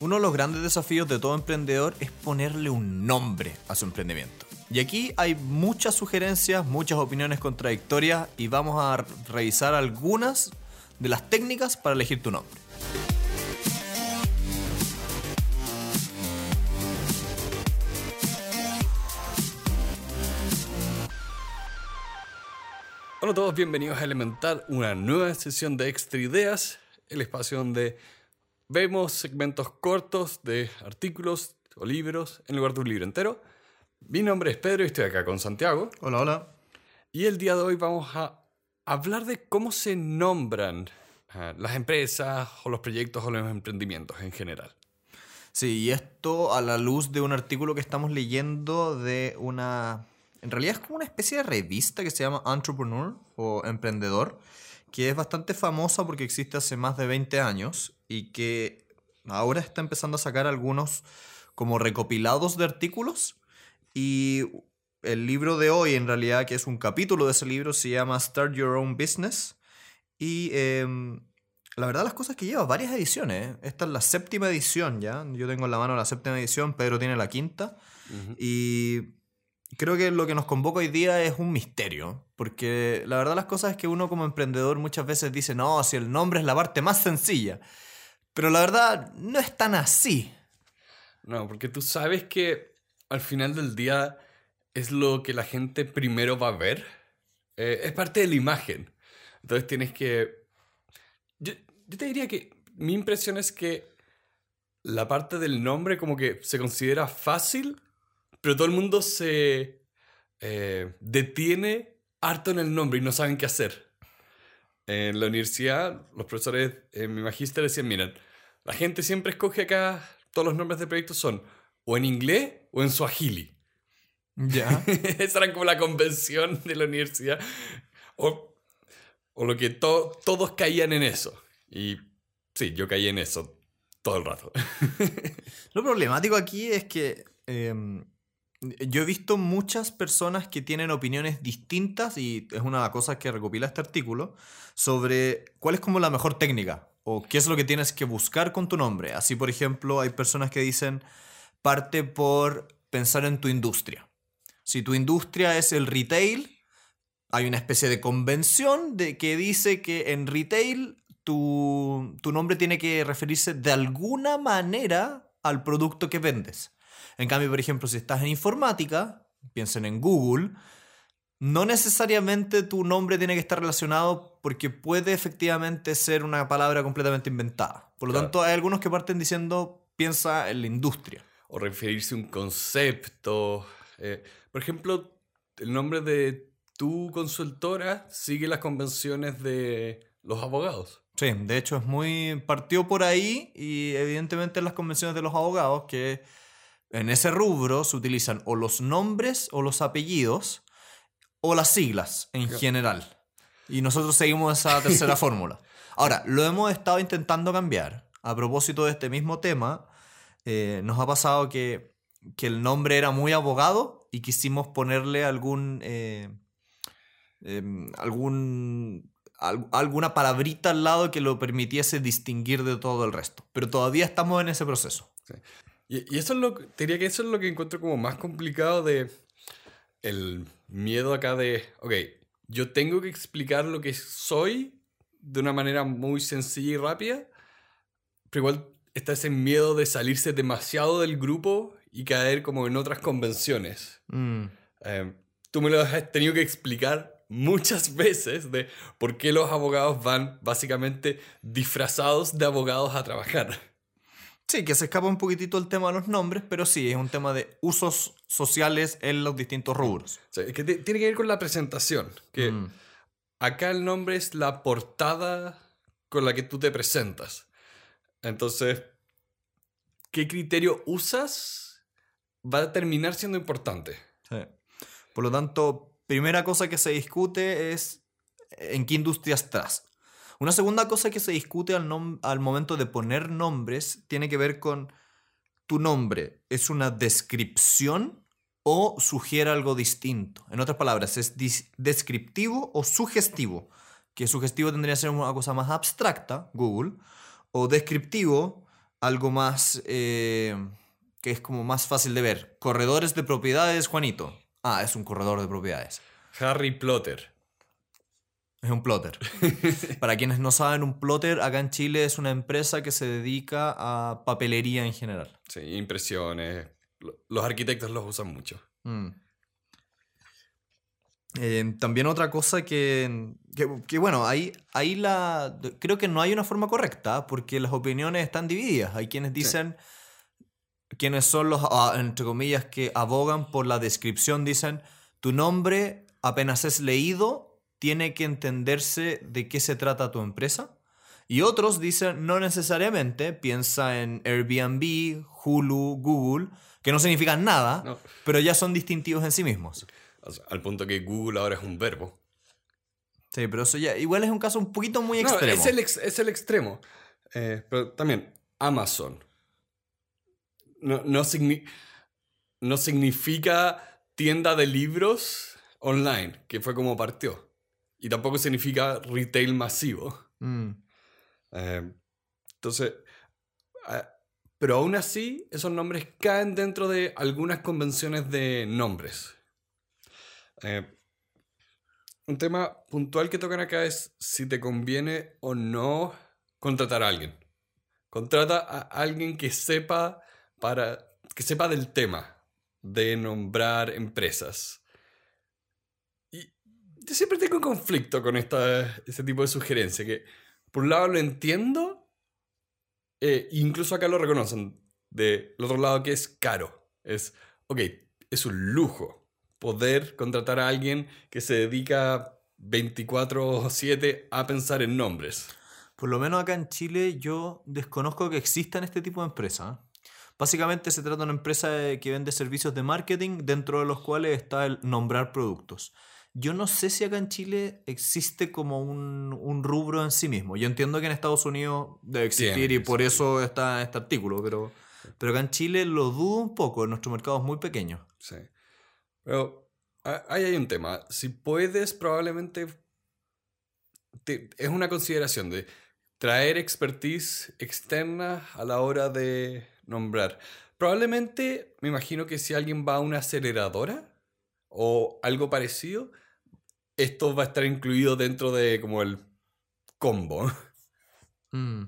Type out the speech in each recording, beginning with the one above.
Uno de los grandes desafíos de todo emprendedor es ponerle un nombre a su emprendimiento. Y aquí hay muchas sugerencias, muchas opiniones contradictorias y vamos a revisar algunas de las técnicas para elegir tu nombre. Hola a todos, bienvenidos a Elemental, una nueva sesión de Extra Ideas, el espacio donde vemos segmentos cortos de artículos o libros en lugar de un libro entero. Mi nombre es Pedro y estoy acá con Santiago. Hola, hola. Y el día de hoy vamos a hablar de cómo se nombran ah, las empresas o los proyectos o los emprendimientos en general. Sí, y esto a la luz de un artículo que estamos leyendo de una... En realidad es como una especie de revista que se llama Entrepreneur o Emprendedor, que es bastante famosa porque existe hace más de 20 años y que ahora está empezando a sacar algunos como recopilados de artículos y el libro de hoy en realidad que es un capítulo de ese libro se llama Start Your Own Business y em, la verdad las cosas que lleva varias ediciones. ¿eh? Esta es la séptima edición ya. Yo tengo en la mano la séptima edición, Pedro tiene la quinta. Y creo que lo que nos convoca hoy día es un misterio, porque la verdad las cosas es que uno como emprendedor muchas veces dice, no, si el nombre es la parte más sencilla, pero la verdad no es tan así. No, porque tú sabes que al final del día es lo que la gente primero va a ver. Eh, es parte de la imagen. Entonces tienes que... Yo, yo te diría que mi impresión es que la parte del nombre como que se considera fácil pero todo el mundo se eh, detiene harto en el nombre y no saben qué hacer. En la universidad, los profesores en mi magíster decían, miren, la gente siempre escoge acá, todos los nombres de proyectos son o en inglés o en suajili. Ya. Esa era como la convención de la universidad. O, o lo que todos caían en eso. Y sí, yo caí en eso todo el rato. lo problemático aquí es que em, yo he visto muchas personas que tienen opiniones distintas, y es una cosa que recopila este artículo, sobre cuál es como la mejor técnica o qué es lo que tienes que buscar con tu nombre. Así, por ejemplo, hay personas que dicen, parte por pensar en tu industria. Si tu industria es el retail, hay una especie de convención de que dice que en retail tu, tu nombre tiene que referirse de alguna manera al producto que vendes. En cambio, por ejemplo, si estás en informática, piensen en Google, no necesariamente tu nombre tiene que estar relacionado porque puede efectivamente ser una palabra completamente inventada. Por lo tanto, hay algunos que parten diciendo piensa en la industria. O referirse a un concepto. Eh, por ejemplo, el nombre de tu consultora sigue las convenciones de los abogados. Sí, de hecho es muy... partió por ahí y evidentemente en las convenciones de los abogados que en ese rubro se utilizan o los nombres o los apellidos o las siglas en general. Y nosotros seguimos esa tercera fórmula. Ahora, lo hemos estado intentando cambiar. A propósito de este mismo tema, eh, nos ha pasado que, el nombre era muy abogado y quisimos ponerle algún... Eh, em, algún alguna palabrita al lado que lo permitiese distinguir de todo el resto. Pero todavía estamos en ese proceso. Y, eso es lo te diría que eso es lo que encuentro como más complicado de el miedo acá de, ok, yo tengo que explicar lo que soy de una manera muy sencilla y rápida, pero igual está ese miedo de salirse demasiado del grupo y caer como en otras convenciones. Mm. Eh, tú me lo has tenido que explicar muchas veces de por qué los abogados van básicamente disfrazados de abogados a trabajar. Sí, que se escapa un poquitito el tema de los nombres, pero sí, es un tema de usos sociales en los distintos rubros. que tiene que ver con la presentación. Que mm. acá el nombre es la portada con la que tú te presentas. Entonces, ¿qué criterio usas? Va a terminar siendo importante. Por lo tanto, primera cosa que se discute es en qué industria estás. Una segunda cosa que se discute al, momento de poner nombres tiene que ver con tu nombre. ¿Es una descripción o sugiere algo distinto? En otras palabras, ¿es descriptivo o sugestivo? Que sugestivo tendría que ser una cosa más abstracta, Google, o descriptivo algo más eh, que es como más fácil de ver. Corredores de propiedades, Juanito. Ah, es un corredor de propiedades. Harry Plotter. Es un plotter. Para quienes no saben, un plotter acá en Chile es una empresa que se dedica a papelería en general. Sí, impresiones. Lo- Los arquitectos los usan mucho. Mm. Eh, también otra cosa que, que, que, bueno, ahí, ahí la, creo que no hay una forma correcta porque las opiniones están divididas. Hay quienes dicen, quienes son los, ah, entre comillas, que abogan por la descripción, dicen, tu nombre apenas es leído, tiene que entenderse de qué se trata tu empresa. Y otros dicen, no necesariamente, piensa en Airbnb, Hulu, Google, que no significan nada, No. pero ya son distintivos en sí mismos. O sea, al punto que Google ahora es un verbo. Sí, pero eso ya igual es un caso un poquito muy No, extremo. es el, ex- es el extremo. Eh, pero también, Amazon. No, no, signi- no significa tienda de libros online, que fue como partió. Y tampoco significa retail masivo. Mm. Eh, entonces, pero aún así, esos nombres caen dentro de algunas convenciones de nombres. Eh, un tema puntual que tocan acá es si te conviene o no contratar a alguien. Contrata a alguien que sepa para que sepa del tema de nombrar empresas. Siempre tengo conflicto con esta, este tipo de sugerencia, que por un lado lo entiendo, eh, incluso acá lo reconocen, del otro lado que es caro. Es, ok, es un lujo poder contratar a alguien que se dedica 24/7 a pensar en nombres. Por lo menos acá en Chile yo desconozco que existan este tipo de empresas. Básicamente se trata de una empresa eh, que vende servicios de marketing dentro de los cuales está el nombrar productos. Yo no sé si acá en Chile existe como un, un rubro en sí mismo. Yo entiendo que en Estados Unidos debe existir Tiene y por eso está este artículo, pero, pero acá en Chile lo dudo un poco. Nuestro mercado es muy pequeño. Sí. Pero ahí hay un tema. Si puedes, probablemente te- es una consideración de traer expertise externa a la hora de nombrar. Probablemente, me imagino que si alguien va a una aceleradora o algo parecido, esto va a estar incluido dentro de como el combo. Mm.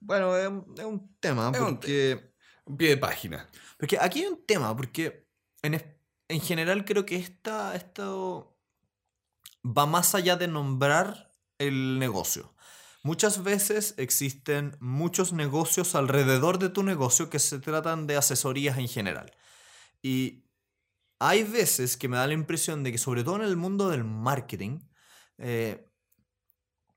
Bueno, es un, es un tema Es porque... Un pie de página. Porque aquí hay un tema, porque en, en general creo que esta, esto va más allá de nombrar el negocio. Muchas veces existen muchos negocios alrededor de tu negocio que se tratan de asesorías en general. Y hay veces que me da la impresión de que, sobre todo en el mundo del marketing, eh,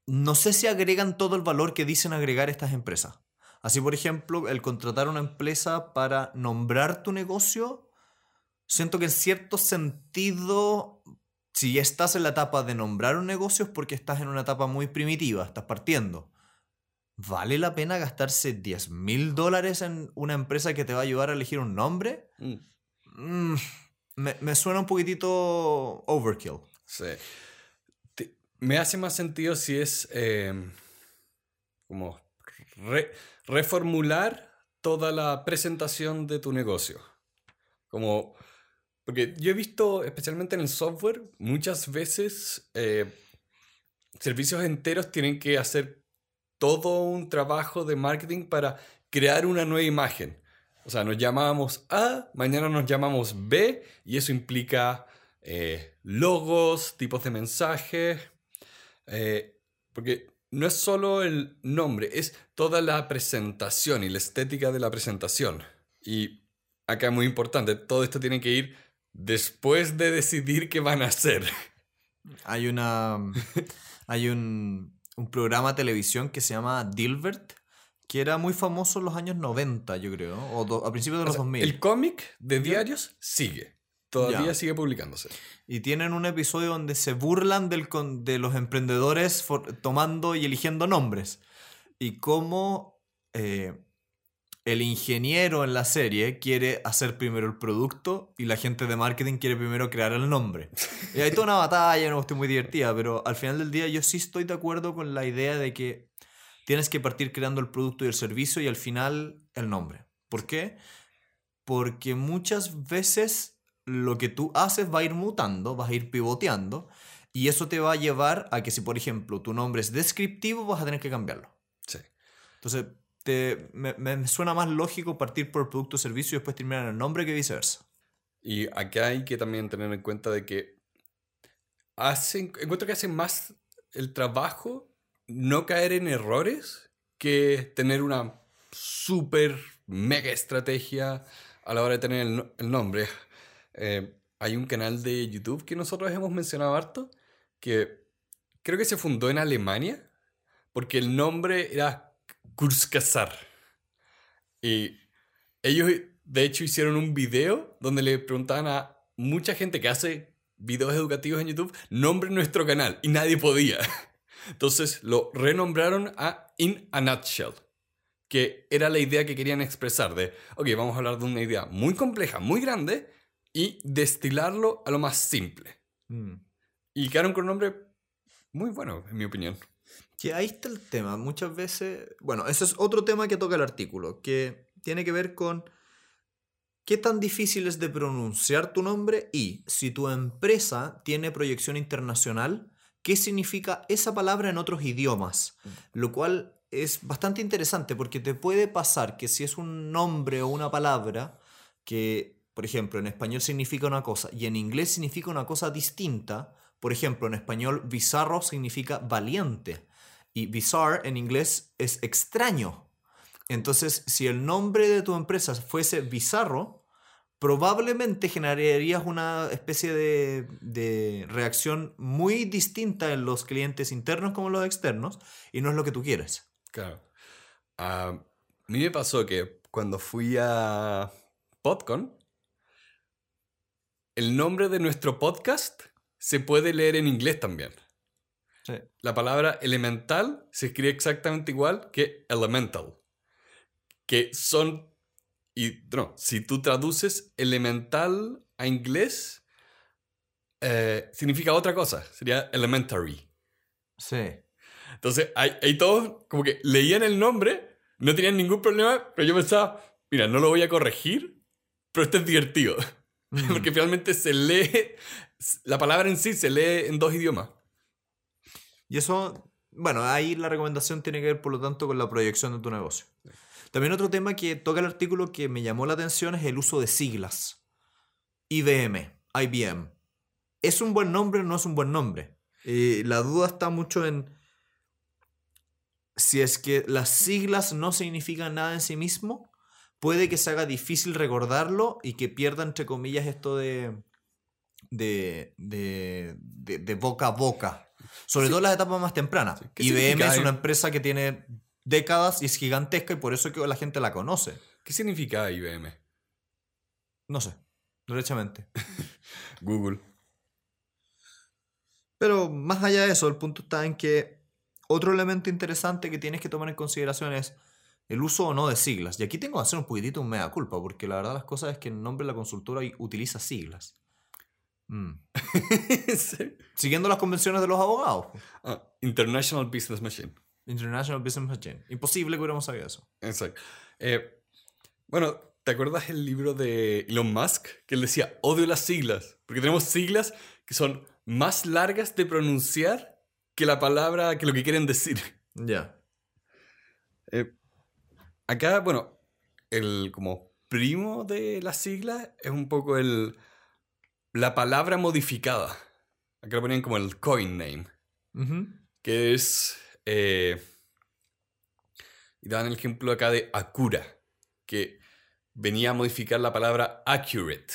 no sé si agregan todo el valor que dicen agregar estas empresas. Así, por ejemplo, el contratar una empresa para nombrar tu negocio, siento que en cierto sentido, si estás en la etapa de nombrar un negocio es porque estás en una etapa muy primitiva, estás partiendo. ¿Vale la pena gastarse 10 mil dólares en una empresa que te va a ayudar a elegir un nombre? Mm, Mm, me, me suena un poquitito overkill. Sí. Me hace más sentido si es eh, como re- reformular toda la presentación de tu negocio. Como, porque yo he visto, especialmente en el software, muchas veces eh, servicios enteros tienen que hacer todo un trabajo de marketing para crear una nueva imagen. O sea, nos llamábamos A, mañana nos llamamos B, y eso implica eh, logos, tipos de mensajes, eh, porque no es solo el nombre, es toda la presentación y la estética de la presentación. Y acá es muy importante, todo esto tiene que ir después de decidir qué van a hacer. Hay una. hay un, un programa de televisión que se llama Dilbert, que era muy famoso en los años 90, yo creo, o do- a principios de O los sea, 2000. el cómic de diarios sigue, todavía Ya. sigue publicándose. Y tienen un episodio donde se burlan del con- de los emprendedores for- tomando y eligiendo nombres. Y cómo eh, el ingeniero en la serie quiere hacer primero el producto y la gente de marketing quiere primero crear el nombre. Y hay toda una batalla, una cuestión muy divertida, pero al final del día yo sí estoy de acuerdo con la idea de que tienes que partir creando el producto y el servicio y al final el nombre. ¿Por qué? Porque muchas veces lo que tú haces va a ir mutando, vas a ir pivoteando y eso te va a llevar a que si, por ejemplo, tu nombre es descriptivo, vas a tener que cambiarlo. Sí. Entonces, te, me, me suena más lógico partir por el producto o servicio y después terminar en el nombre que viceversa. Y acá hay que también tener en cuenta de que hacen, encuentro que hacen más el trabajo no caer en errores que tener una súper mega estrategia a la hora de tener el, no- el nombre. Eh, hay un canal de YouTube que nosotros hemos mencionado harto que creo que se fundó en Alemania porque el nombre era Kurzkazar. Y ellos, de hecho, hicieron un video donde le preguntaban a mucha gente que hace videos educativos en YouTube, nombre nuestro canal, y nadie podía. Entonces lo renombraron a In a Nutshell, que era la idea que querían expresar de, ok, vamos a hablar de una idea muy compleja, muy grande, y destilarlo a lo más simple. Mm. Y quedaron con un nombre muy bueno, en mi opinión. Que ahí está el tema. Muchas veces, bueno, ese es otro tema que toca el artículo, que tiene que ver con qué tan difícil es de pronunciar tu nombre y si tu empresa tiene proyección internacional, qué significa esa palabra en otros idiomas. Lo cual es bastante interesante porque te puede pasar que si es un nombre o una palabra que, por ejemplo, en español significa una cosa y en inglés significa una cosa distinta, por ejemplo, en español bizarro significa valiente y bizarre en inglés es extraño. Entonces, si el nombre de tu empresa fuese bizarro, probablemente generarías una especie de, de reacción muy distinta en los clientes internos como en los externos y no es lo que tú quieres. Claro. A mí me pasó que cuando fui a PodCon, el nombre de nuestro podcast se puede leer en inglés también. Sí. La palabra elemental se escribe exactamente igual que elemental. Que son. Y no, si tú traduces elemental a inglés, eh, significa otra cosa. Sería elementary. Sí. Entonces, ahí, ahí todos como que leían el nombre, no tenían ningún problema, pero yo pensaba, mira, no lo voy a corregir, pero esto es divertido. Mm. Porque finalmente se lee, la palabra en sí se lee en dos idiomas. Y eso, bueno, ahí la recomendación tiene que ver, por lo tanto, con la proyección de tu negocio. También otro tema que toca el artículo que me llamó la atención es el uso de siglas. IBM, IBM. ¿Es un buen nombre o no es un buen nombre? Eh, la duda está mucho en si es que las siglas no significan nada en sí mismo, puede que se haga difícil recordarlo y que pierda, entre comillas, esto de, de, de, boca a boca. Sobre Sí. todo en las etapas más tempranas. Sí. ¿Qué IBM significa es una empresa que tiene décadas y es gigantesca y por eso que la gente la conoce. ¿Qué significa IBM? No sé, derechamente. Google. Pero más allá de eso, el punto está en que otro elemento interesante que tienes que tomar en consideración es el uso o no de siglas. Y aquí tengo que hacer un poquitito un mea culpa, porque la verdad las cosas es que el nombre de la consultora utiliza siglas. Mm. Sí. Siguiendo las convenciones de los abogados. Ah, International Business Machine. International Business Machine. Imposible que hubiéramos sabido eso. Exacto. Eh, bueno, ¿te acuerdas el libro de Elon Musk? Que él decía, odio las siglas. Porque tenemos siglas que son más largas de pronunciar que la palabra, que lo que quieren decir. Ya. Eh, acá, bueno, el como primo de la sigla es un poco el la palabra modificada. Acá lo ponían como el coin name, que es eh, y dan el ejemplo acá de Acura, que venía a modificar la palabra accurate,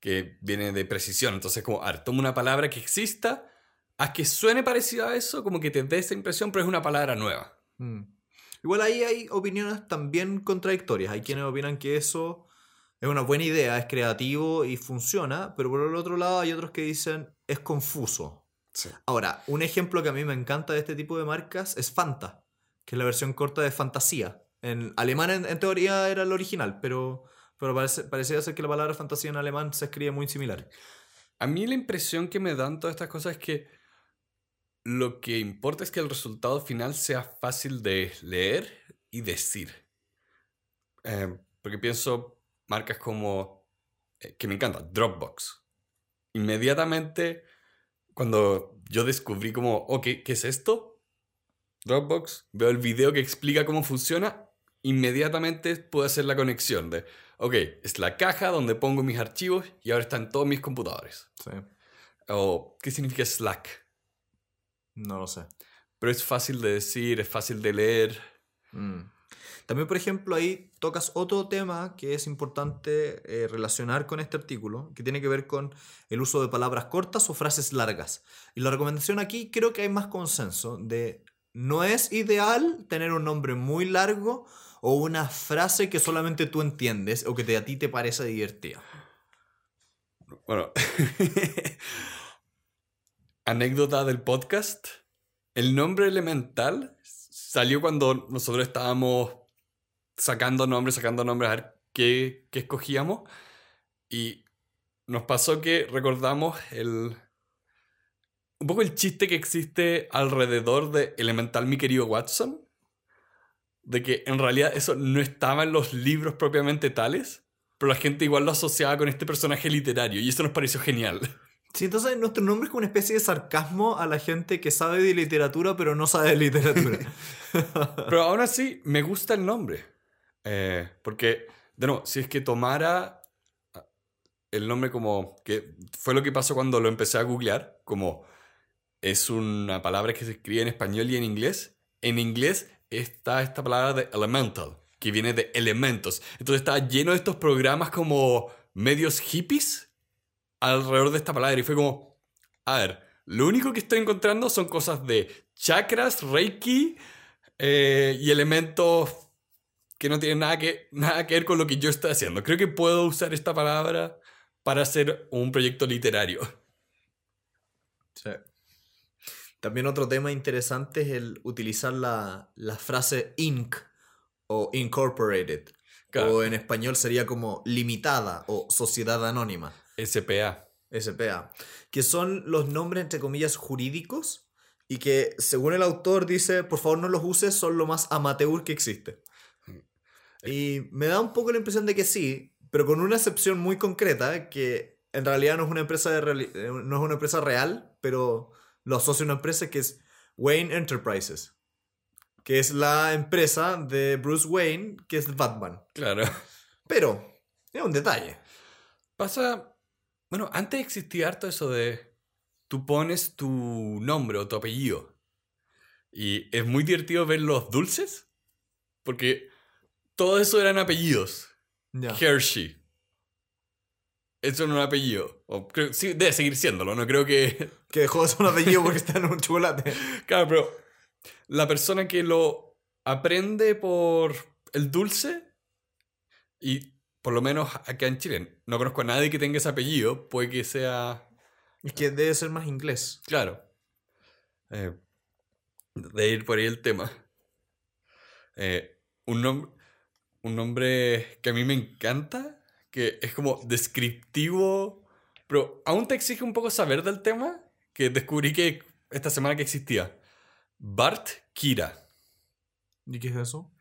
que viene de precisión. Entonces, como, a ver, toma una palabra que exista, a que suene parecido a eso, como que te dé esa impresión, pero es una palabra nueva. Mm. Igual ahí hay opiniones también contradictorias. Hay quienes opinan que eso es una buena idea, es creativo y funciona, pero por el otro lado hay otros que dicen es confuso. Sí. Ahora, un ejemplo que a mí me encanta de este tipo de marcas es Fanta, que es la versión corta de fantasía. En alemán en, en teoría era el original, pero, pero parece, parecía ser que la palabra fantasía en alemán se escribe muy similar. A mí la impresión que me dan todas estas cosas es que lo que importa es que el resultado final sea fácil de leer y decir. Eh, porque pienso marcas como, eh, que me encanta, Dropbox. Inmediatamente, cuando yo descubrí como, ok, ¿qué es esto? Dropbox, veo el video que explica cómo funciona, inmediatamente puedo hacer la conexión de, ok, es la caja donde pongo mis archivos y ahora están todos mis computadores. Sí. O, ¿qué significa Slack? No lo sé. Pero es fácil de decir, es fácil de leer. Mm. También, por ejemplo, ahí tocas otro tema que es importante eh, relacionar con este artículo, que tiene que ver con el uso de palabras cortas o frases largas. Y la recomendación aquí creo que hay más consenso de no es ideal tener un nombre muy largo o una frase que solamente tú entiendes o que a ti te parece divertida. Bueno, anécdota del podcast. El nombre elemental salió cuando nosotros estábamos sacando nombres, sacando nombres, a ver qué, qué escogíamos. Y nos pasó que recordamos el... Un poco el chiste que existe alrededor de Elemental, mi querido Watson. De que en realidad eso no estaba en los libros propiamente tales, pero la gente igual lo asociaba con este personaje literario y eso nos pareció genial. Sí, entonces nuestro nombre es como una especie de sarcasmo a la gente que sabe de literatura pero no sabe de literatura. Pero aún así, me gusta el nombre. Eh, porque, de nuevo, si es que tomara el nombre como. que fue lo que pasó cuando lo empecé a googlear, como es una palabra que se escribe en español y en inglés. En inglés está esta palabra de elemental, que viene de elementos. Entonces está lleno de estos programas como medios hippies alrededor de esta palabra. Y fue como, a ver, lo único que estoy encontrando son cosas de chakras, reiki eh, y elementos que no tienen nada que, nada que ver con lo que yo estoy haciendo. Creo que puedo usar esta palabra para hacer un proyecto literario. Sí. También otro tema interesante es el utilizar la, la frase inc o incorporated. Claro. O en español sería como limitada o sociedad anónima, SPA. SPA. Que son los nombres entre comillas jurídicos y que según el autor dice, por favor no los uses, son lo más amateur que existe. Y me da un poco la impresión de que sí, pero con una excepción muy concreta, que en realidad no es una empresa, de eh, no es una empresa real, pero lo asocia a una empresa que es Wayne Enterprises, que es la empresa de Bruce Wayne, que es Batman. Claro. Pero, es un detalle. Pasa. Bueno, antes existía harto eso de. Tú pones tu nombre o tu apellido. Y es muy divertido ver los dulces. Porque todo eso eran apellidos. Hershey. Eso no es un apellido. O creo- sí, debe seguir siéndolo. No creo que. Que dejó de ser un apellido porque está en un chocolate. Claro, pero la persona que lo aprende por el dulce, y por lo menos acá en Chile, no conozco a nadie que tenga ese apellido, puede que sea, Es que debe ser más inglés. claro, eh, de ir por ahí el tema. Eh, un, nom- un nombre que a mí me encanta, que es como descriptivo, pero aún te exige un poco saber del tema, que descubrí que esta semana que existía. Bart Kira. ¿Y qué es eso?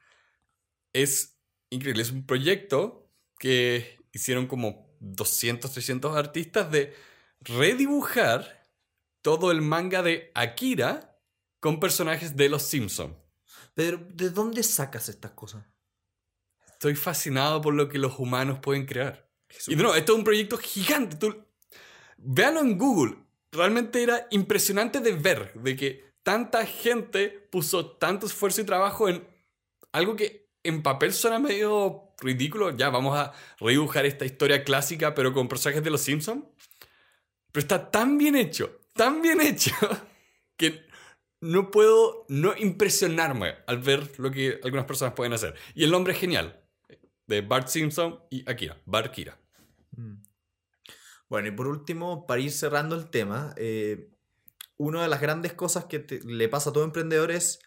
Es increíble, es un proyecto que hicieron como 200, 300 artistas de redibujar todo el manga de Akira con personajes de Los Simpsons. Pero, ¿de dónde sacas estas cosas? Estoy fascinado por lo que los humanos pueden crear. Y de nuevo, esto es un proyecto gigante. Tú, véanlo en Google. Realmente era impresionante de ver, de que tanta gente puso tanto esfuerzo y trabajo en algo que en papel suena medio ridículo. Ya, vamos a redibujar esta historia clásica, pero con personajes de los Simpsons. Pero está tan bien hecho, tan bien hecho, que no puedo no impresionarme al ver lo que algunas personas pueden hacer. Y el nombre es genial. De Bart Simpson y Akira. Bart Kira. Mm. Bueno, y por último, para ir cerrando el tema, eh, una de las grandes cosas que te- le pasa a todo emprendedor es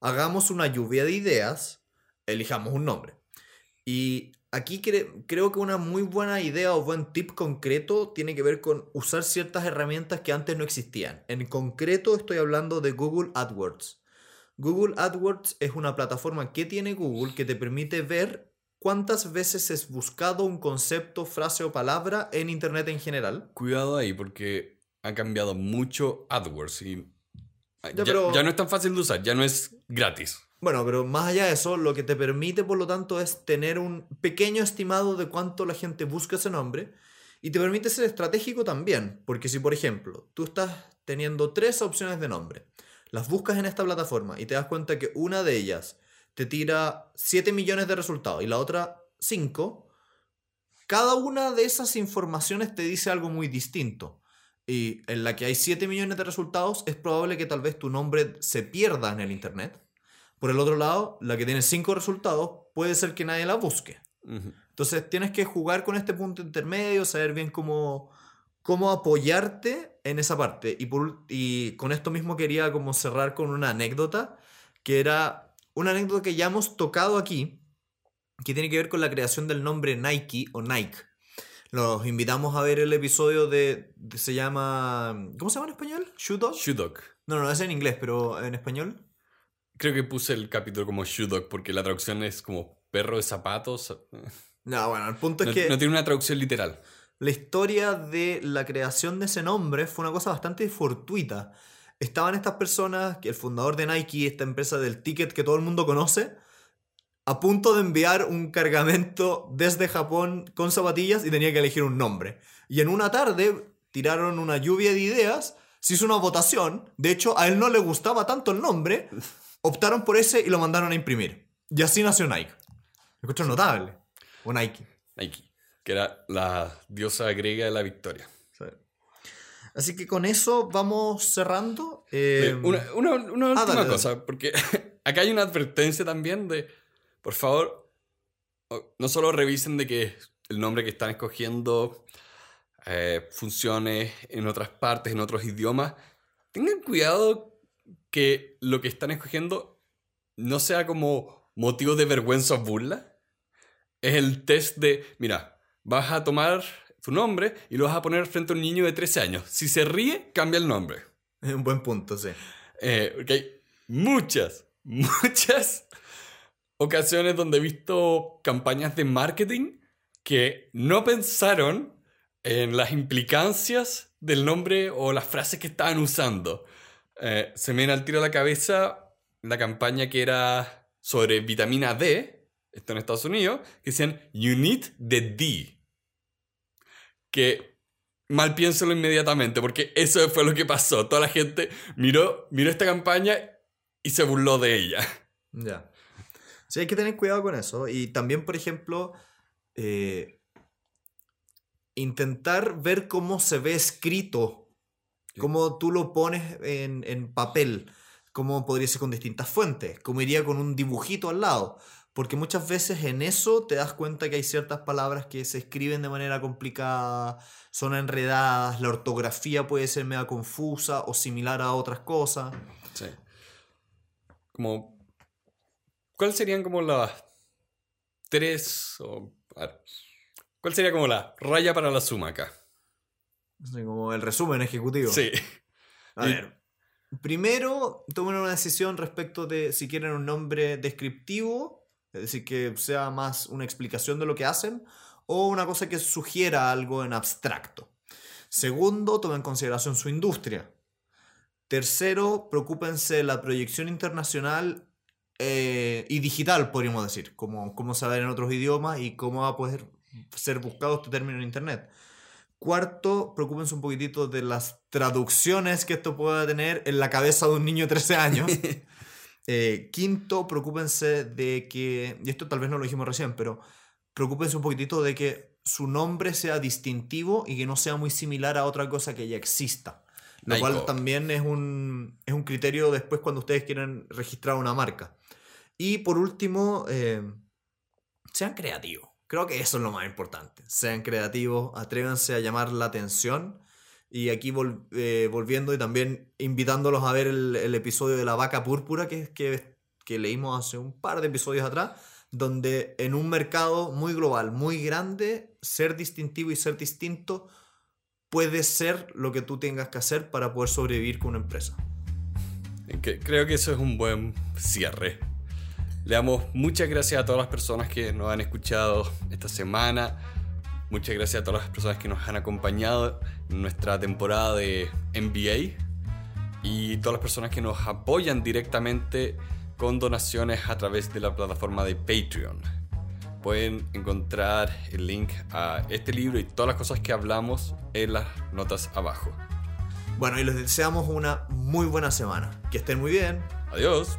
hagamos una lluvia de ideas, elijamos un nombre. Y aquí creo que una muy buena idea o buen tip concreto tiene que ver con usar ciertas herramientas que antes no existían. En concreto estoy hablando de Google AdWords. Google AdWords es una plataforma que tiene Google que te permite ver cuántas veces es buscado un concepto, frase o palabra en Internet en general. Cuidado ahí porque ha cambiado mucho AdWords y ya no es tan fácil de usar, ya no es gratis. Bueno, pero más allá de eso, lo que te permite, por lo tanto, es tener un pequeño estimado de cuánto la gente busca ese nombre y te permite ser estratégico también, porque si, por ejemplo, tú estás teniendo tres opciones de nombre, las buscas en esta plataforma y te das cuenta que una de ellas te tira 7 millones de resultados y la otra 5, cada una de esas informaciones te dice algo muy distinto. Y en la que hay 7 millones de resultados, es probable que tal vez tu nombre se pierda en el Internet por el otro lado, la que tiene cinco resultados puede ser que nadie la busque. Entonces tienes que jugar con este punto intermedio, saber bien cómo, cómo apoyarte en esa parte. Y, por, y con esto mismo quería como cerrar con una anécdota, que era una anécdota que ya hemos tocado aquí, que tiene que ver con la creación del nombre Nike o Nike. Los invitamos a ver el episodio de, se llama ¿cómo se llama en español? Shoe Dog. No, no, es en inglés, pero en español. Creo que puse el capítulo como Shoe Dog porque la traducción es como perro de zapatos. No, bueno, el punto es que. No tiene una traducción literal. La historia de la creación de ese nombre fue una cosa bastante fortuita. Estaban estas personas, que el fundador de Nike, esta empresa del ticket que todo el mundo conoce, a punto de enviar un cargamento desde Japón con zapatillas y tenía que elegir un nombre. Y en una tarde tiraron una lluvia de ideas, se hizo una votación, de hecho a él no le gustaba tanto el nombre, optaron por ese y lo mandaron a imprimir. Y así nació Nike. Me notable. O Nike. Nike, que era la diosa griega de la victoria. Así que con eso vamos cerrando. Eh, una, ah, última cosa, porque acá hay una advertencia también de, por favor, no solo revisen de que el nombre que están escogiendo eh, funcione en otras partes, en otros idiomas, tengan cuidado que lo que están escogiendo no sea como motivo de vergüenza o burla. Es el test de, mira, vas a tomar tu nombre y lo vas a poner frente a un niño de 13 años. Si se ríe, cambia el nombre. Es un buen punto, sí. Eh, porque hay muchas, muchas ocasiones donde he visto campañas de marketing que no pensaron en las implicancias del nombre o las frases que estaban usando. Eh, se me viene al tiro a la cabeza la campaña que era sobre vitamina D, esto en Estados Unidos, que decían You need the D. Que mal piénselo inmediatamente, porque eso fue lo que pasó. Toda la gente miró, miró esta campaña y se burló de ella. Ya. Sí, hay que tener cuidado con eso. Y también, por ejemplo, eh, intentar ver cómo se ve escrito cómo tú lo pones en, papel, cómo podría ser con distintas fuentes, cómo iría con un dibujito al lado. Porque muchas veces en eso te das cuenta que hay ciertas palabras que se escriben de manera complicada, son enredadas, la ortografía puede ser media confusa o similar a otras cosas. Sí. Como. ¿Cuáles serían como las tres o. ¿Cuál sería como la raya para la suma acá? como el resumen ejecutivo. Sí. A ver. Primero, tomen una decisión respecto de si quieren un nombre descriptivo, es decir, que sea más una explicación de lo que hacen, o una cosa que sugiera algo en abstracto. Segundo, tomen en consideración su industria. Tercero, preocúpense de la proyección internacional eh, y digital, podríamos decir, como cómo saber en otros idiomas y cómo va a poder ser buscado este término en Internet. Cuarto, preocúpense un poquitito de las traducciones que esto pueda tener en la cabeza de un niño de 13 años. Eh, quinto, preocúpense de que, y esto tal vez no lo dijimos recién, pero preocúpense un poquitito de que su nombre sea distintivo y que no sea muy similar a otra cosa que ya exista. Lo cual también es un, es un criterio después cuando ustedes quieren registrar una marca. Y por último, eh, sean creativos. Creo que eso es lo más importante. Sean creativos, atrévanse a llamar la atención. Y aquí eh, volviendo y también invitándolos a ver el, episodio de la vaca púrpura que, que, que, leímos hace un par de episodios atrás, donde en un mercado muy global, muy grande, ser distintivo y ser distinto puede ser lo que tú tengas que hacer para poder sobrevivir con una empresa. Creo que eso es un buen cierre. Le damos muchas gracias a todas las personas que nos han escuchado esta semana. Muchas gracias a todas las personas que nos han acompañado en nuestra temporada de NBA y todas las personas que nos apoyan directamente con donaciones a través de la plataforma de Patreon. Pueden encontrar el link a este libro y todas las cosas que hablamos en las notas abajo. Bueno, y les deseamos una muy buena semana. Que estén muy bien. Adiós.